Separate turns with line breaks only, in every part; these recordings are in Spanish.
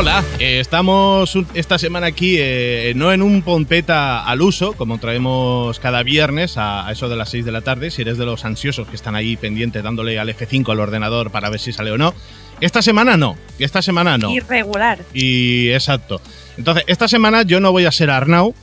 Hola, eh, estamos un- esta semana aquí, eh, no en un pompeta al uso, como traemos cada viernes a, a eso de las 6 de la tarde, si eres de los ansiosos que están ahí pendientes dándole al F5 al ordenador para ver si sale o no. Esta semana no, esta semana no.
Irregular.
Y exacto. Entonces, esta semana yo no voy a ser Arnau.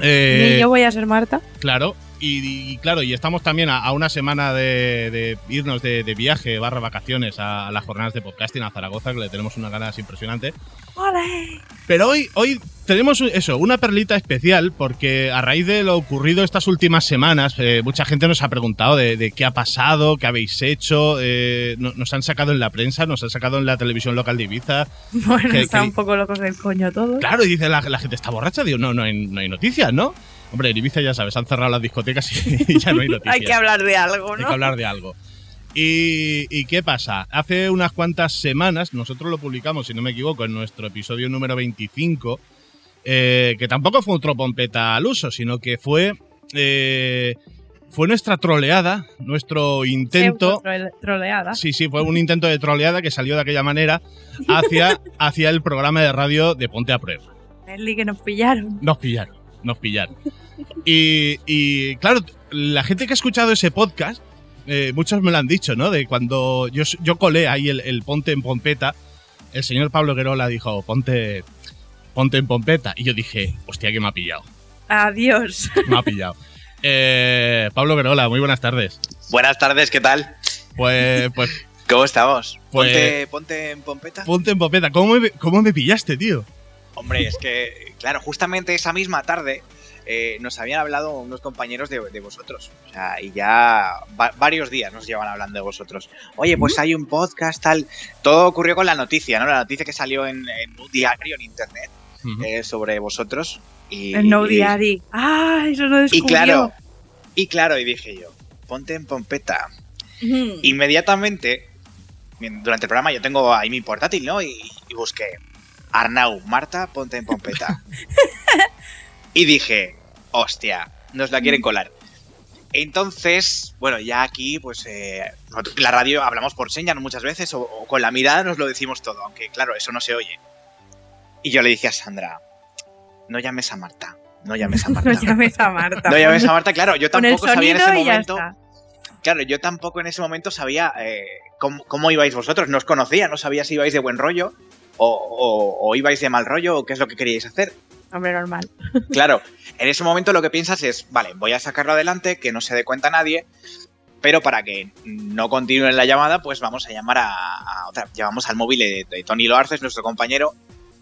eh,
Ni yo voy a ser Marta.
Claro, y, y claro, y estamos también a, a una semana de, de irnos de, de viaje barra vacaciones a, a las jornadas de podcasting a Zaragoza, que le tenemos unas ganas impresionantes.
¡Ole!
Pero hoy, hoy tenemos eso, una perlita especial, porque a raíz de lo ocurrido estas últimas semanas, eh, mucha gente nos ha preguntado de, de qué ha pasado, qué habéis hecho, eh, no- nos han sacado en la prensa, nos han sacado en la televisión local de Ibiza.
Bueno,
Que- que-
un poco locos del coño todos.
Claro, y dice la, la gente está borracha, digo, no, no hay, no hay noticias, ¿no? Hombre, en Ibiza ya sabes, han cerrado las discotecas y ya no hay noticias.
Hay que hablar de algo,
Hay
¿no?
que hablar de algo. Y, y qué pasa? Hace unas cuantas semanas, nosotros lo publicamos, si no me equivoco, en nuestro episodio número 25, eh, que tampoco fue otro pompeta al uso, sino que fue, eh, fue nuestra troleada, nuestro intento...
Troleada.
Sí, sí, fue un intento de troleada que salió de aquella manera hacia, hacia el programa de radio de Ponte a Prueba.
Eli, que nos pillaron.
Nos pillaron, nos pillaron. Y, y, claro, la gente que ha escuchado ese podcast, eh, muchos me lo han dicho, ¿no? De cuando yo, yo colé ahí el, el Ponte en Pompeta, el señor Pablo Guerola dijo, ponte, ponte en Pompeta. Y yo dije, hostia, que me ha pillado.
Adiós.
Me ha pillado. Eh, Pablo Guerola, muy buenas tardes.
Buenas tardes, ¿qué tal?
Pues, pues
¿Cómo estamos?
Pues-
Ponte, ponte en pompeta.
ponte en Pompeta. ¿Cómo me, cómo me pillaste, tío?
Hombre, es que, claro, justamente esa misma tarde eh, nos habían hablado unos compañeros de, de vosotros. O sea, y ya va- varios días nos llevan hablando de vosotros. Oye, pues hay un podcast, tal. Todo ocurrió con la noticia, ¿no? La noticia que salió en, en un diario en internet eh, sobre vosotros. Y,
El No
y-
Diary. ¡Ah! Eso lo
Y
descubrió.
claro, y claro, y dije yo, ponte en pompeta. Inmediatamente, durante el programa yo tengo ahí mi portátil, ¿no? Y, y busqué Arnau, Marta, ponte en pompeta. y dije, hostia, nos la quieren colar. Entonces, bueno, ya aquí, pues, eh, en la radio hablamos por señas muchas veces o, o con la mirada nos lo decimos todo, aunque claro, eso no se oye. Y yo le dije a Sandra, no llames a Marta, no llames a Marta.
No llames a Marta.
No llames a Marta, claro, yo tampoco sabía en ese momento. Claro, yo tampoco en ese momento sabía eh, cómo, cómo ibais vosotros, no os conocía, no sabía si ibais de buen rollo o, o- o ibais de mal rollo o qué es lo que queríais hacer.
Hombre, normal.
Claro, en ese momento lo que piensas es, vale, voy a sacarlo adelante, que no se dé cuenta nadie, pero para que no continúe la llamada, pues vamos a llamar a, a otra. Llamamos al móvil de, de Tony Loarces, nuestro compañero,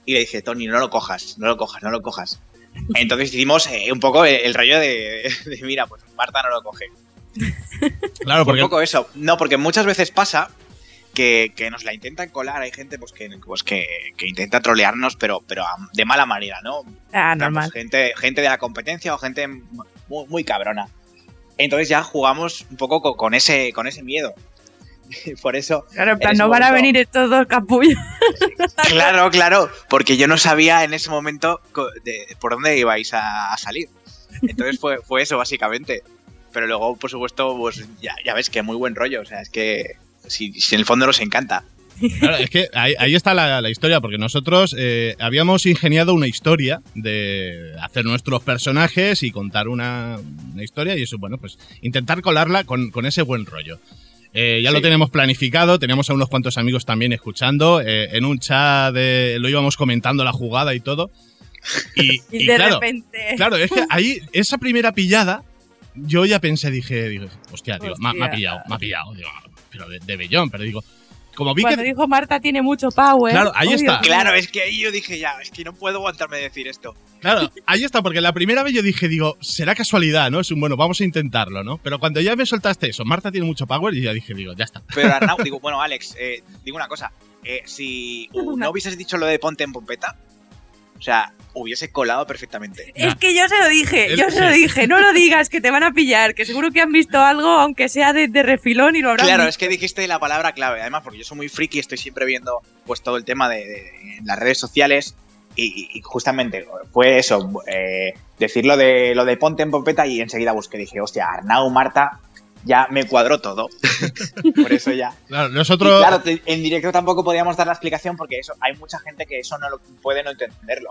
y le dije, Tony, no lo cojas, no lo cojas, no lo cojas. Entonces hicimos eh, un poco el, el rollo de, de, mira, pues Marta no lo coge.
Claro,
Por
porque
poco eso. No, porque muchas veces pasa que, que nos la intentan colar. Hay gente pues que, pues que, que intenta trolearnos, pero, pero de mala manera, ¿no?
Ah, normal.
gente, gente de la competencia o gente muy, muy cabrona. Entonces ya jugamos un poco co- con, ese, con ese miedo. Por eso,
Claro, en plan, no van a venir estos dos capullos.
claro, claro, porque yo no sabía en ese momento de- por dónde ibais a, a salir. Entonces fue, fue eso, básicamente. Pero luego, por supuesto, pues ya, ya ves que muy buen rollo. O sea, es que si, si en el fondo nos encanta.
Claro, es que ahí, ahí está la, la historia, porque nosotros eh, habíamos ingeniado una historia de hacer nuestros personajes y contar una, una historia y eso, bueno, pues intentar colarla con, con ese buen rollo. Eh, ya lo tenemos planificado, tenemos a unos cuantos amigos también escuchando, eh, en un chat de- lo íbamos comentando la jugada y todo. Y,
Y,
y
de
claro,
repente.
claro, es que ahí, esa primera pillada, yo ya pensé, dije, digo, hostia, tío, me ha- me ha
Hostia.
pillado, me ha pillado, digo, pero de, de bellón, pero digo, como vi
Cuando
que...
dijo Marta tiene mucho power.
Claro, ahí
obvio.
está.
Claro, es que ahí yo dije ya, es que no puedo aguantarme de decir esto.
Claro, ahí está, porque la primera vez yo dije, digo, será casualidad, ¿no? Es un bueno, vamos a intentarlo, ¿no? Pero cuando ya me soltaste eso, Marta tiene mucho power y ya dije, digo, ya está.
Pero Arnau, digo, bueno, Alex, eh, digo una cosa. eh, si uh, no hubieses dicho lo de ponte en pompeta, sea, hubiese colado perfectamente.
Es que yo se lo dije, yo se lo dije, no lo digas, que te van a pillar, que seguro que han visto algo, aunque sea de, de refilón y lo habrán
Claro,
visto.
es que dijiste la palabra clave. Además, porque yo soy muy friki, estoy siempre viendo pues todo el tema de, las redes sociales. Y, y justamente fue eso, eh, decir lo de, lo de ponte en pompeta y enseguida busqué. Dije, hostia, Arnau, Marta, ya me cuadró todo. Por eso ya.
Claro,
Y
nosotros.
claro, en directo tampoco podíamos dar la explicación porque eso hay mucha gente que eso no lo puede no entenderlo.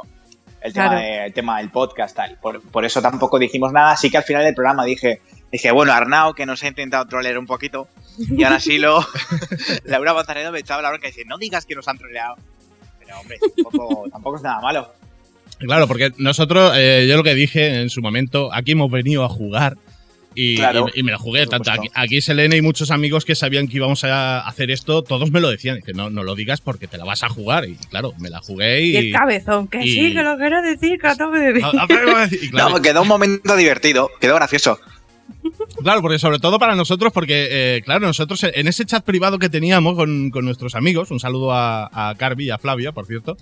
El tema,
Claro.
de- el tema del podcast, tal. Por, por eso tampoco dijimos nada. Así que al final del programa dije, dije bueno, Arnau, que nos ha intentado trolear un poquito. Y ahora sí lo. Laura Manzanedo me echaba la bronca y dice, no digas que nos han troleado. Pero hombre, tampoco, tampoco es nada malo.
Claro, porque nosotros, eh, yo lo que dije en su momento, aquí hemos venido a jugar. Y,
Claro,
y- y me lo jugué. Tanto aquí, aquí Selene y muchos amigos que sabían que íbamos a hacer esto, todos me lo decían. Que no, no lo digas porque te la vas a jugar. Y claro, me la jugué y.
Y el cabezón, que
y-
sí, que lo quiero decir, que
decir- y claro,
No, quedó un momento divertido, quedó gracioso.
Claro, porque sobre todo para nosotros, porque, eh, claro, nosotros en ese chat privado que teníamos con, con nuestros amigos, un saludo a, a Carvi y a Flavia, por cierto,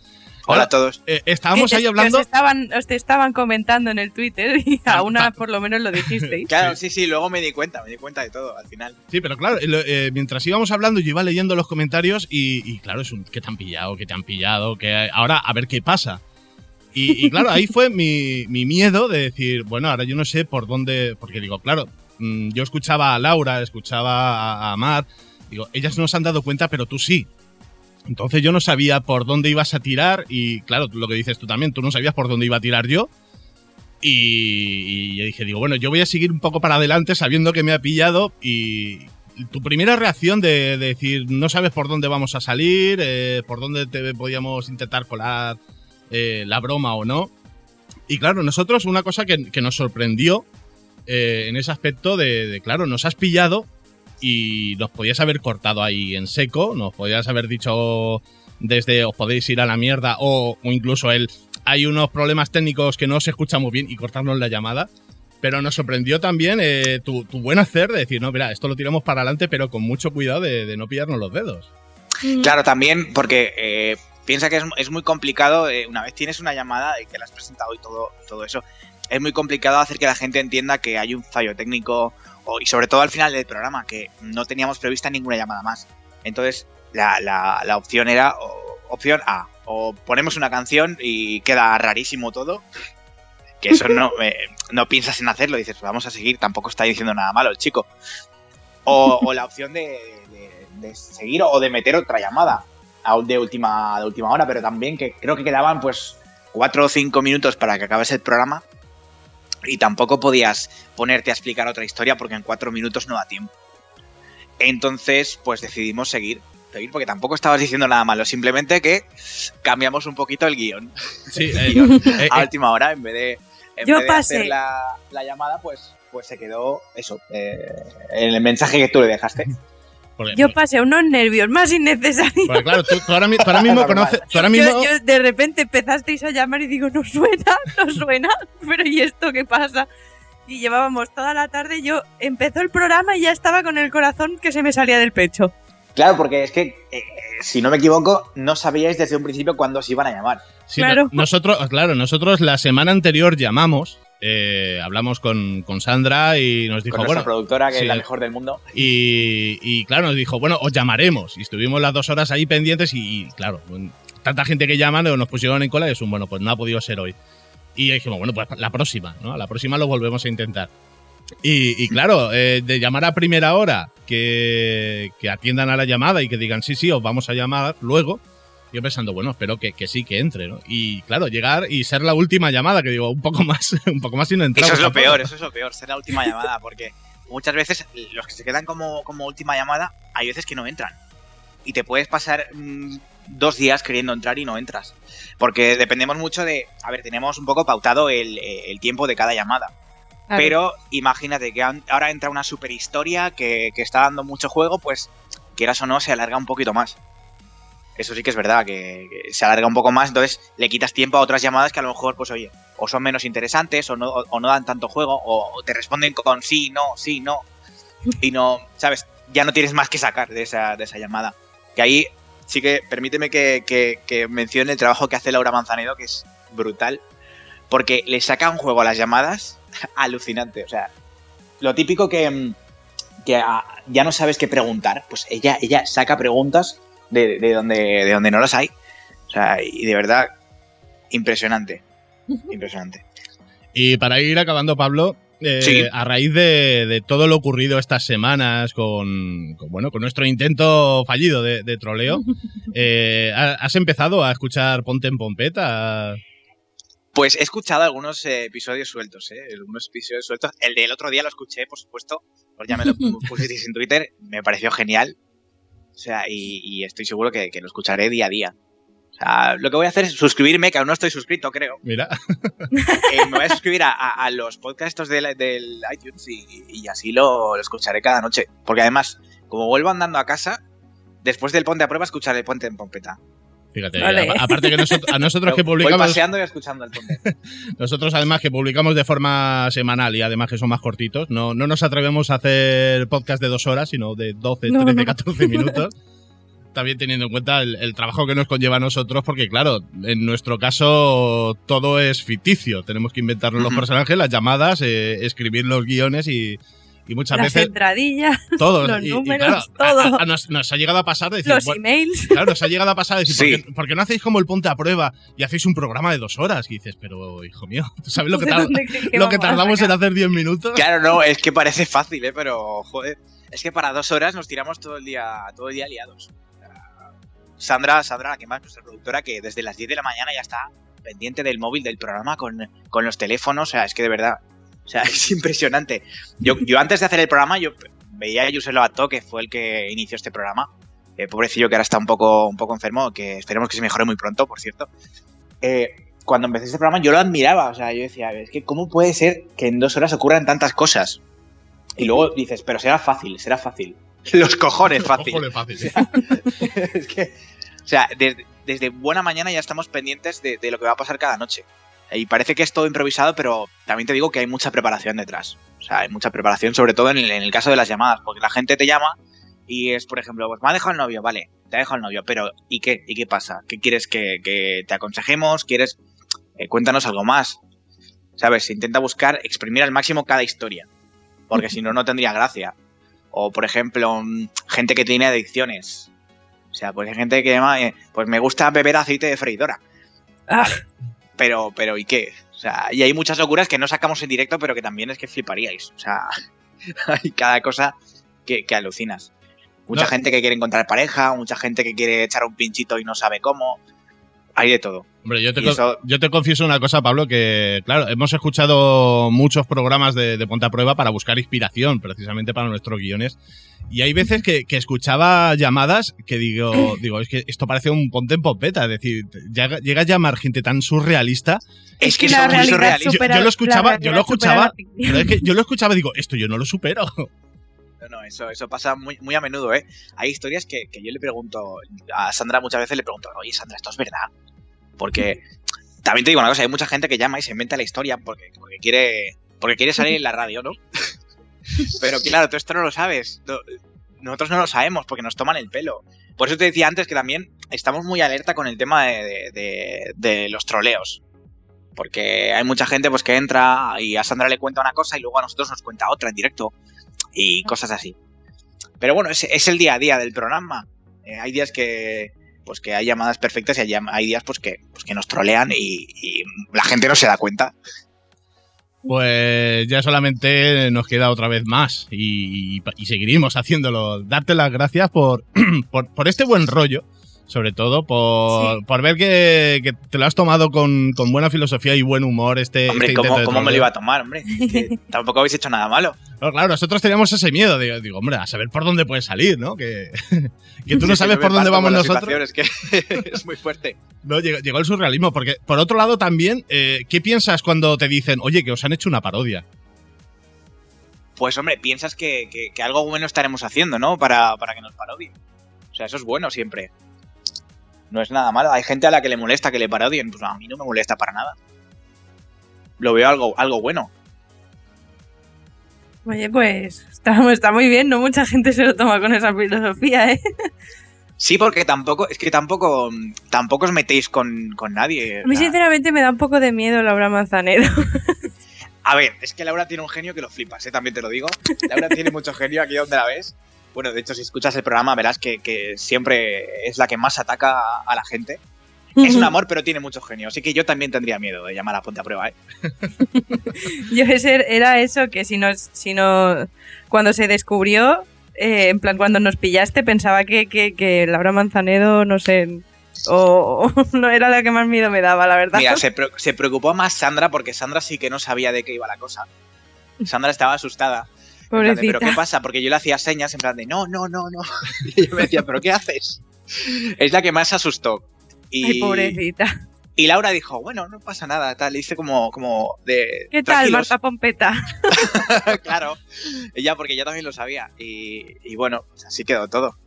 Hola a todos.
eh, estábamos ahí hablando.
Os estaban, os te estaban comentando en el Twitter y a una por lo menos lo dijisteis.
Claro, sí, sí, luego me di cuenta, me di cuenta de todo al final.
Sí, pero claro, eh, mientras íbamos hablando, yo iba leyendo los comentarios y, y claro, es un que te han pillado, que te han pillado, que ahora a ver qué pasa. Y, y claro, ahí fue mi, mi miedo de decir, bueno, ahora yo no sé por dónde, porque digo, claro, mm, yo escuchaba a Laura, escuchaba a, a Matt, digo, ellas no se han dado cuenta, pero tú sí. Entonces yo no sabía por dónde ibas a tirar y claro, lo que dices tú también, tú no sabías por dónde iba a tirar yo. Y, yo dije, digo, bueno, yo voy a seguir un poco para adelante sabiendo que me ha pillado y tu primera reacción de, de decir, no sabes por dónde vamos a salir, eh, por dónde te podíamos intentar colar eh, la broma o no. Y claro, nosotros una cosa que, nos sorprendió eh, en ese aspecto de, claro, nos has pillado y nos podías haber cortado ahí en seco, nos podías haber dicho desde os podéis ir a la mierda o, o incluso el hay unos problemas técnicos que no se escuchan muy bien y cortarnos la llamada. Pero nos sorprendió también eh, tu, tu, buen hacer de decir, no, mira, esto lo tiramos para adelante, pero con mucho cuidado de, de no pillarnos los dedos.
Claro, también porque eh, piensa que es, es, muy complicado, eh, una vez tienes una llamada y que la has presentado y todo, todo eso, es muy complicado hacer que la gente entienda que hay un fallo técnico o, y sobre todo al final del programa, que no teníamos prevista ninguna llamada más. Entonces, la, la, la opción era o, opción A, o ponemos una canción y queda rarísimo todo, que eso no, eh, no piensas en hacerlo, dices, vamos a seguir, tampoco está diciendo nada malo el chico. O, o la opción de, de, de, seguir o de meter otra llamada de última, de última hora, pero también que creo que quedaban pues cuatro o cinco minutos para que acabase el programa y tampoco podías ponerte a explicar otra historia porque en cuatro minutos no da tiempo. Entonces, pues decidimos seguir seguir porque tampoco estabas diciendo nada malo, simplemente que cambiamos un poquito el guion.
Sí,
el guion eh, a última hora, en vez de, en
yo
vez de
pasé.
hacer la, la, llamada, pues, pues se quedó eso, eh, en el mensaje que tú le dejaste.
Porque,
yo pasé unos nervios más innecesarios.
Porque claro, tú, tú, ahora, tú ahora, mismo conoces. Tú ahora mismo...
Yo, yo, de repente empezasteis a llamar y digo, no suena, no suena, pero ¿y esto qué pasa? Y llevábamos toda la tarde, yo empezó el programa y ya estaba con el corazón que se me salía del pecho.
Claro, porque es que, eh, si no me equivoco, no sabíais desde un principio cuándo os iban a llamar.
Sí, claro. No, nosotros, claro, nosotros la semana anterior llamamos, eh, hablamos con, con, Sandra y nos dijo,
con
bueno,
productora que sí, es la mejor del mundo.
Y, y, claro, nos dijo, bueno, os llamaremos. Y estuvimos las dos horas ahí pendientes y, y claro, tanta gente que llaman nos pusieron en cola y es un, bueno, pues no ha podido ser hoy. Y dijimos, bueno, pues la próxima, ¿no? La próxima lo volvemos a intentar. Y, y, claro, eh, de llamar a primera hora, que, que, atiendan a la llamada y que digan, sí, sí, os vamos a llamar luego. Yo pensando, bueno, espero que, que sí, que entre, ¿no? Y claro, llegar y ser la última llamada, que digo, un poco más, un poco más y no entrar.
Eso es lo peor, eso es lo peor, ser la última llamada, porque muchas veces los que se quedan como, como última llamada, hay veces que no entran. Y te puedes pasar mmm, dos días queriendo entrar y no entras. Porque dependemos mucho de, a ver, tenemos un poco pautado el, el tiempo de cada llamada. Pero imagínate que ahora entra una super historia que, que, está dando mucho juego, pues quieras o no, se alarga un poquito más. Eso sí que es verdad, que, se alarga un poco más, entonces le quitas tiempo a otras llamadas que a lo mejor, pues oye, o son menos interesantes, o no, o, no dan tanto juego, o, te responden con sí, no, sí, no. Y no, ¿sabes? Ya no tienes más que sacar de esa, de esa llamada. Que ahí sí que permíteme que, que, mencione el trabajo que hace Laura Manzanedo, que es brutal. Porque le saca un juego a las llamadas alucinante. O sea, lo típico que, que a, ya no sabes qué preguntar, pues ella, ella saca preguntas de, de, donde, de donde no las hay. O sea, y de verdad, impresionante. Impresionante.
Y para ir acabando, Pablo, eh,
Sí.
a raíz de, de todo lo ocurrido estas semanas con, con, bueno, con nuestro intento fallido de, de troleo, eh, ¿ha- ¿has empezado a escuchar Ponte en Pompeta?
Pues he escuchado algunos eh, episodios sueltos, ¿eh? Algunos episodios sueltos. El del otro día lo escuché, por supuesto, pues ya me lo pusisteis en Twitter, me pareció genial. O sea, y, y estoy seguro que, que lo escucharé día a día. O sea, lo que voy a hacer es suscribirme, que aún no estoy suscrito, creo.
Mira,
Eh, me voy a suscribir a, a- a los podcasts del, del iTunes y, y así lo, lo escucharé cada noche. Porque además, como vuelvo andando a casa, después del ponte a prueba escucharé el ponte en Pompeta.
Fíjate,
Vale.
a- aparte que nosotros, a nosotros que
Voy
publicamos,
paseando y escuchando el
nosotros además que publicamos de forma semanal y además que son más cortitos, no, no nos atrevemos a hacer podcast de dos horas, sino de 12,
No,
13,
no.
14 minutos. También teniendo en cuenta el, el trabajo que nos conlleva a nosotros, porque claro, en nuestro caso todo es ficticio. Tenemos que inventarnos los personajes, las llamadas, eh, escribir los guiones y, y muchas
Las
veces
entradillas,
todos.
los
y- y
números,
claro,
todo.
a- a nos, nos ha llegado a pasar de decir,
los
bueno,
emails.
claro, nos ha llegado a pasar de decir,
Sí.
¿por, qué, por qué no hacéis como el ponte a prueba y hacéis un programa de dos horas? Y dices, pero hijo mío, ¿tú sabes lo que,
¿De
tar-
dónde crees que
lo que tardamos en hacer 10 minutos?
Claro, no, es que parece fácil, ¿eh? Pero, joder, es que para dos horas nos tiramos todo el día, todo el día liados. Sandra, Sandra, la que más, nuestra productora, que desde las 10 de la mañana ya está pendiente del móvil del programa con, con los teléfonos, o sea, es que de verdad, o sea, es impresionante. Yo, yo antes de hacer el programa, yo veía a Yusel Lobato, que fue el que inició este programa, eh, pobrecillo que ahora está un poco, un poco enfermo, que esperemos que se mejore muy pronto, por cierto. Eh, cuando empecé este programa yo lo admiraba, o sea, yo decía, es que cómo puede ser que en dos horas ocurran tantas cosas. Y luego dices, pero será fácil, será fácil. Los cojones fácil.
Ojo, le fácil.
es que, o sea, desde, desde buena mañana ya estamos pendientes de, de lo que va a pasar cada noche. Y parece que es todo improvisado, pero también te digo que hay mucha preparación detrás. O sea, hay mucha preparación, sobre todo en el, en el caso de las llamadas, porque la gente te llama y es, por ejemplo, pues me ha dejado el novio, vale, te ha dejado el novio, pero ¿y qué? ¿Y qué pasa? ¿Qué quieres que, que te aconsejemos? ¿Quieres? eh, cuéntanos algo más. ¿Sabes? Se intenta buscar exprimir al máximo cada historia, porque si no, no tendría gracia. O, por ejemplo, gente que tiene adicciones. O sea, pues hay gente que llama, eh, pues me gusta beber aceite de freidora.
Ah,
Pero, pero, ¿y qué? O sea, y hay muchas locuras que no sacamos en directo, pero que también es que fliparíais. O sea, hay cada cosa que, que alucinas. Mucha
No.
gente que quiere encontrar pareja, mucha gente que quiere echar un pinchito y no sabe cómo. Hay de todo.
Hombre, yo te,
eso-
yo te confieso una cosa, Pablo, que claro, hemos escuchado muchos programas de, de Ponte a Prueba para buscar inspiración, precisamente para nuestros guiones. Y hay veces que, que escuchaba llamadas que digo, digo, es que esto parece un Ponte en Pompeta, es decir, llega, llega a llamar gente tan surrealista.
Es que
la
son muy
realidad
surrealistas.
supera-
Yo lo escuchaba- yo lo escuchaba. Pero es que yo lo escuchaba y digo, esto yo no lo supero.
No, no, eso, eso pasa muy, muy a menudo, ¿eh? Hay historias que, que yo le pregunto, a Sandra muchas veces le pregunto, oye Sandra, ¿esto es verdad? Porque también te digo una cosa, hay mucha gente que llama y se inventa la historia porque, porque quiere porque quiere salir en la radio, ¿no? Pero claro, tú esto no lo sabes. No- nosotros no lo sabemos porque nos toman el pelo. Por eso te decía antes que también estamos muy alerta con el tema de, de- de- de los troleos. Porque hay mucha gente pues que entra y a Sandra le cuenta una cosa y luego a nosotros nos cuenta otra en directo y cosas así. Pero bueno, es, es el día a día del programa. Eh, hay días que pues que hay llamadas perfectas y hay, días pues que, pues que nos trolean y, y la gente no se da cuenta.
Pues ya solamente nos queda otra vez más y, y seguiremos haciéndolo. Darte las gracias por, por, por este buen rollo, sobre todo por,
Sí.
por ver que, que te lo has tomado con, con buena filosofía y buen humor este,
Hombre,
este
¿cómo,
intento de
cómo me lo iba a tomar, hombre? Que tampoco habéis hecho nada malo.
No, claro, nosotros teníamos ese miedo. Digo, digo, hombre, a saber por dónde puede salir, ¿no? Que, que tú no
Sí,
sabes
sí,
por dónde vamos nosotros.
Es que es muy fuerte.
No, llegó, llegó el surrealismo. Porque, por otro lado, también, eh, ¿qué piensas cuando te dicen, oye, que os han hecho una parodia?
Pues hombre, piensas que, que- que algo bueno estaremos haciendo, ¿no? Para, para que nos parodien. O sea, eso es bueno siempre. No es nada malo. Hay gente a la que le molesta que le parodien. Pues a mí no me molesta para nada. Lo veo algo, algo bueno.
Oye, pues está, está muy bien, no mucha gente se lo toma con esa filosofía, ¿eh?
Sí, porque tampoco, es que tampoco, tampoco os metéis con, con nadie.
A mí sinceramente me da un poco de miedo Laura Manzanero.
A ver, es que Laura tiene un genio que lo flipas, ¿eh? también te lo digo. Laura tiene mucho genio aquí donde la ves. Bueno, de hecho, si escuchas el programa verás que, que siempre es la que más ataca a, a la gente. Es un amor, pero tiene mucho genio. Así que yo también tendría miedo de llamar a Ponte a Prueba, ¿eh?
Yo ese era eso que si no, si no cuando se descubrió, eh, en plan cuando nos pillaste, pensaba que, que, que Laura Manzanedo, no sé, o, o no era la que más miedo me daba, la verdad.
Mira, se, pre- se preocupó más Sandra porque Sandra sí que no sabía de qué iba la cosa. Sandra estaba asustada.
Pobrecita.
¿Pero qué pasa? Porque yo le hacía señas en plan de no, no, no, no. Y yo me decía, ¿pero qué haces? Es la que más asustó. Y,
Ay, pobrecita.
y Laura dijo, bueno, no pasa nada, tal. Le hice como, como de.
¿Qué tal. Marta Pompeta?
claro. Ella, porque yo también lo sabía. Y, y bueno, pues así quedó todo.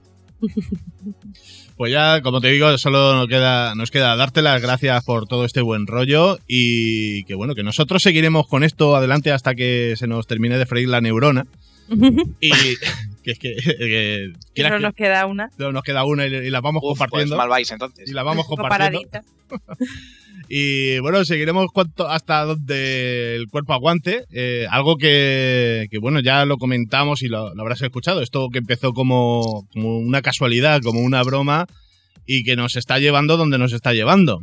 Pues ya, como te digo, solo nos queda, nos queda darte las gracias por todo este buen rollo y que bueno, que nosotros seguiremos con esto adelante hasta que se nos termine de freír la neurona. Y que es que, que
no nos queda una.
no, nos queda una y, y la vamos
Uf, pues
compartiendo.
mal vais entonces.
y la vamos compartiendo. Y bueno, seguiremos cuanto, hasta donde el cuerpo aguante. Eh, algo que, que, bueno, ya lo comentamos y lo, lo habrás escuchado. Esto que empezó como, como una casualidad, como una broma y que nos está llevando donde nos está llevando.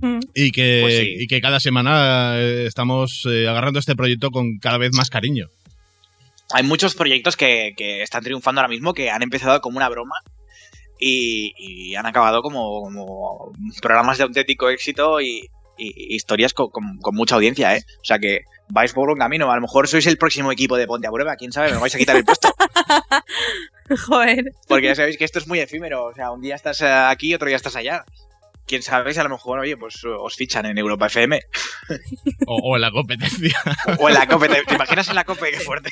Mm.
Y que,
Pues sí.
y que cada semana eh, estamos eh, agarrando este proyecto con cada vez más cariño.
hay muchos proyectos que, que están triunfando ahora mismo que han empezado como una broma y, y han acabado como, como programas de auténtico éxito y, y historias con, con- con mucha audiencia, ¿eh? O sea que vais por un camino. A lo mejor sois el próximo equipo de Ponte a Prueba, quién sabe, me vais a quitar el puesto.
Joder.
Porque ya sabéis que esto es muy efímero. O sea, un día estás aquí, otro día estás allá. Quién sabe, a lo mejor, oye, pues os fichan en Europa FM
O, o en la competencia.
o en la COPE. ¿Te, te imaginas en la COPE? Qué fuerte.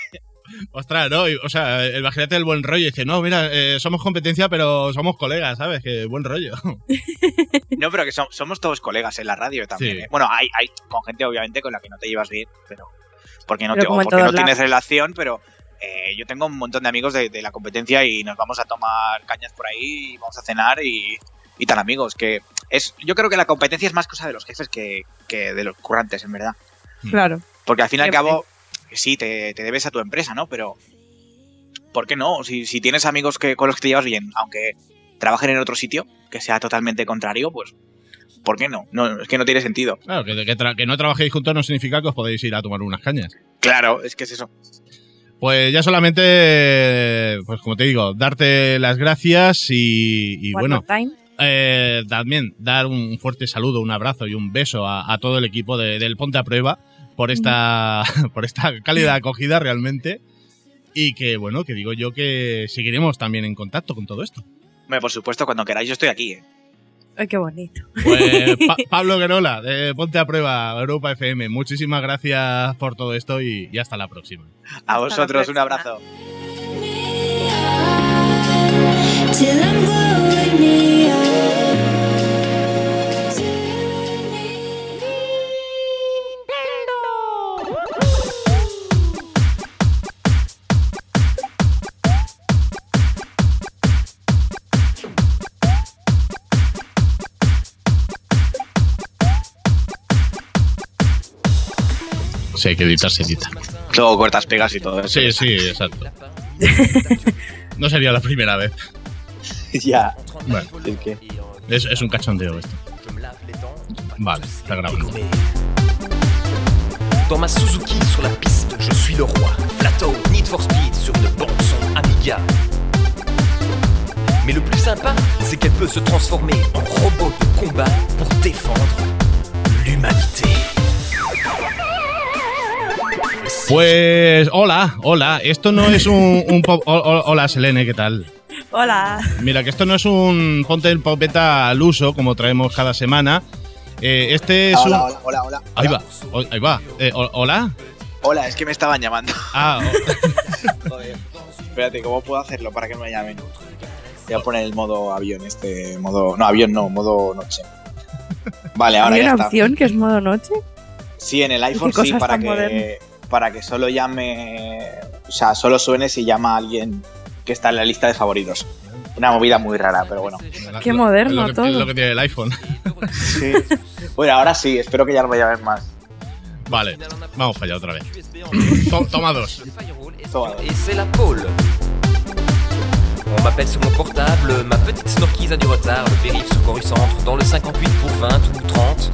Ostras, ¿no? Y, O sea, imagínate el buen rollo. Y dice, no, mira, eh, somos competencia, pero somos colegas, ¿sabes? Que buen rollo.
No, pero que som- somos todos colegas en la radio también.
Sí.
¿eh? Bueno, hay, hay con gente obviamente con la que no te llevas bien, pero porque no,
Pero
te, o
como en
porque no tienes relación, pero eh, yo tengo un montón de amigos de, de la competencia y nos vamos a tomar cañas por ahí, y vamos a cenar y, y tan amigos. Que es, yo creo que la competencia es más cosa de los jefes que, que de los currantes, en verdad.
Claro.
Porque al fin y al
Siempre.
Cabo, sí, te, te debes a tu empresa, ¿no? Pero, ¿por qué no? Si, si tienes amigos que, con los que te llevas bien, aunque trabajen en otro sitio, que sea totalmente contrario, pues, ¿por qué no? no es que no tiene sentido.
Claro, que, que que no trabajéis juntos no significa que os podéis ir a tomar unas cañas.
Claro, es que es eso.
Pues ya solamente, pues como te digo, darte las gracias y, bueno, eh, también dar un fuerte saludo, un abrazo y un beso a, a todo el equipo de- del Ponte a Prueba por esta, por esta cálida acogida realmente. Y que bueno, que digo yo que seguiremos también en contacto con todo esto.
Hombre, por supuesto, cuando queráis yo estoy aquí. ¿eh?
Ay, qué bonito.
Pues Pa- Pablo Guerola, de Ponte a Prueba, Europa FM, muchísimas gracias por todo esto y, y hasta la próxima.
A vosotros, un abrazo.
Sí, hay que editar, se edita.
Luego cortas pegas y todo eso.
Sí, sí, exacto. No sería la primera vez.
ya.
Bueno,
Es que...
es, es un cachondeo esto. Vale, está grabando.
Dans ma Suzuki sur la piste, je suis le roi. Plateau, Need for Speed sur une bande son Amiga. Mais le plus sympa, c'est qu'elle peut se transformer en robot de combat pour défendre l'humanité.
Pues hola, hola. Esto no es un, un pop- hola, Selene, ¿qué tal?
Hola.
Mira, que esto no es un ponte el popeta al uso como traemos cada semana. Eh, este es
Hola,
un.
hola, hola, hola.
Ahí va, ahí va. Eh, hola.
Hola, es que me estaban llamando.
Ah, o-
Joder. Espérate, ¿cómo puedo hacerlo para que me llamen? Voy a poner el modo avión, este modo. No, avión no, modo noche. Vale, ahora
¿Hay
ya
una
está.
opción que es modo noche?
Sí, en el iPhone sí, para
modernas.
Para que solo llame. O sea, solo suene si llama a alguien que está en la lista de favoritos. Una movida muy rara, pero bueno.
Qué moderno
lo que,
todo.
es lo que tiene el iPhone.
Sí. Bueno, ahora sí, espero que ya no me llamen más.
Vale, vamos para allá otra vez. To- toma dos.
Toma.
Et c'est la pole. On m'appelle sur mon portable, ma petite snorquise a du retard, le périph' sur Coruscant, dans le 58 pour 20 ou 30.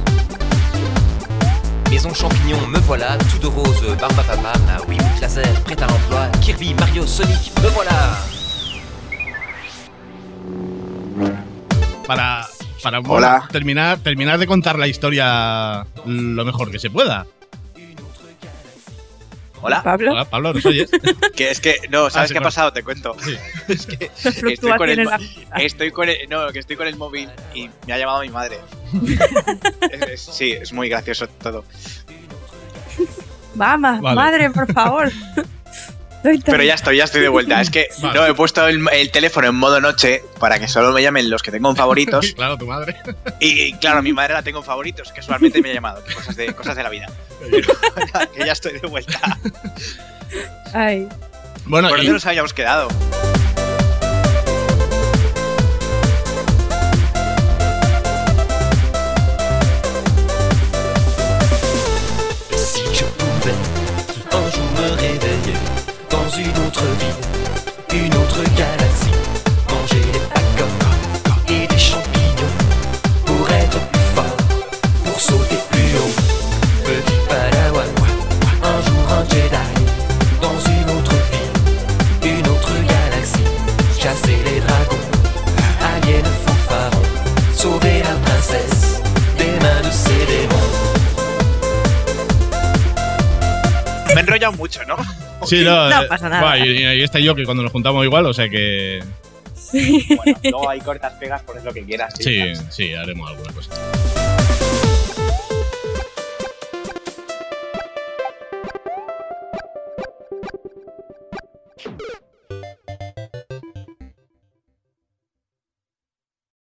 Maison champignon, me voilà, tout de rose, barbe à papa, ma Wiimote laser, prête à l'emploi, Kirby, Mario, Sonic, me voilà
Para, para bueno,
Hola.
terminar, terminar de contar la historia lo mejor que se pueda.
Hola.
Pablo,
Hola, Pablo, ¿nos oyes?
Que es que, no, ¿sabes
se
qué ha pasado? Te cuento.
Sí.
Es que estoy con, el, estoy con no, que estoy con el móvil y me ha llamado mi madre. Es- es- sí, es muy gracioso todo.
Vamos,
Vale.
madre, por favor.
Pero ya estoy, ya estoy de vuelta. Es que
Vale.
no he puesto el, el teléfono en modo noche para que solo me llamen los que tengo en favoritos.
claro, tu madre.
Y, claro, mi madre la tengo en favoritos, que usualmente me ha llamado. Cosas de, cosas de la vida. Pero que ya estoy de vuelta.
Ay,
Bueno,
¿Por
y-
dónde nos habíamos quedado?
Autre ville, une autre galaxie,
sí, no,
No
eh,
pasa nada.
buah, y, y ahí está yo que cuando nos juntamos igual, o sea que
Bueno, luego hay cortas pegas, pones lo que quieras.
sí, sí, haremos alguna cosa.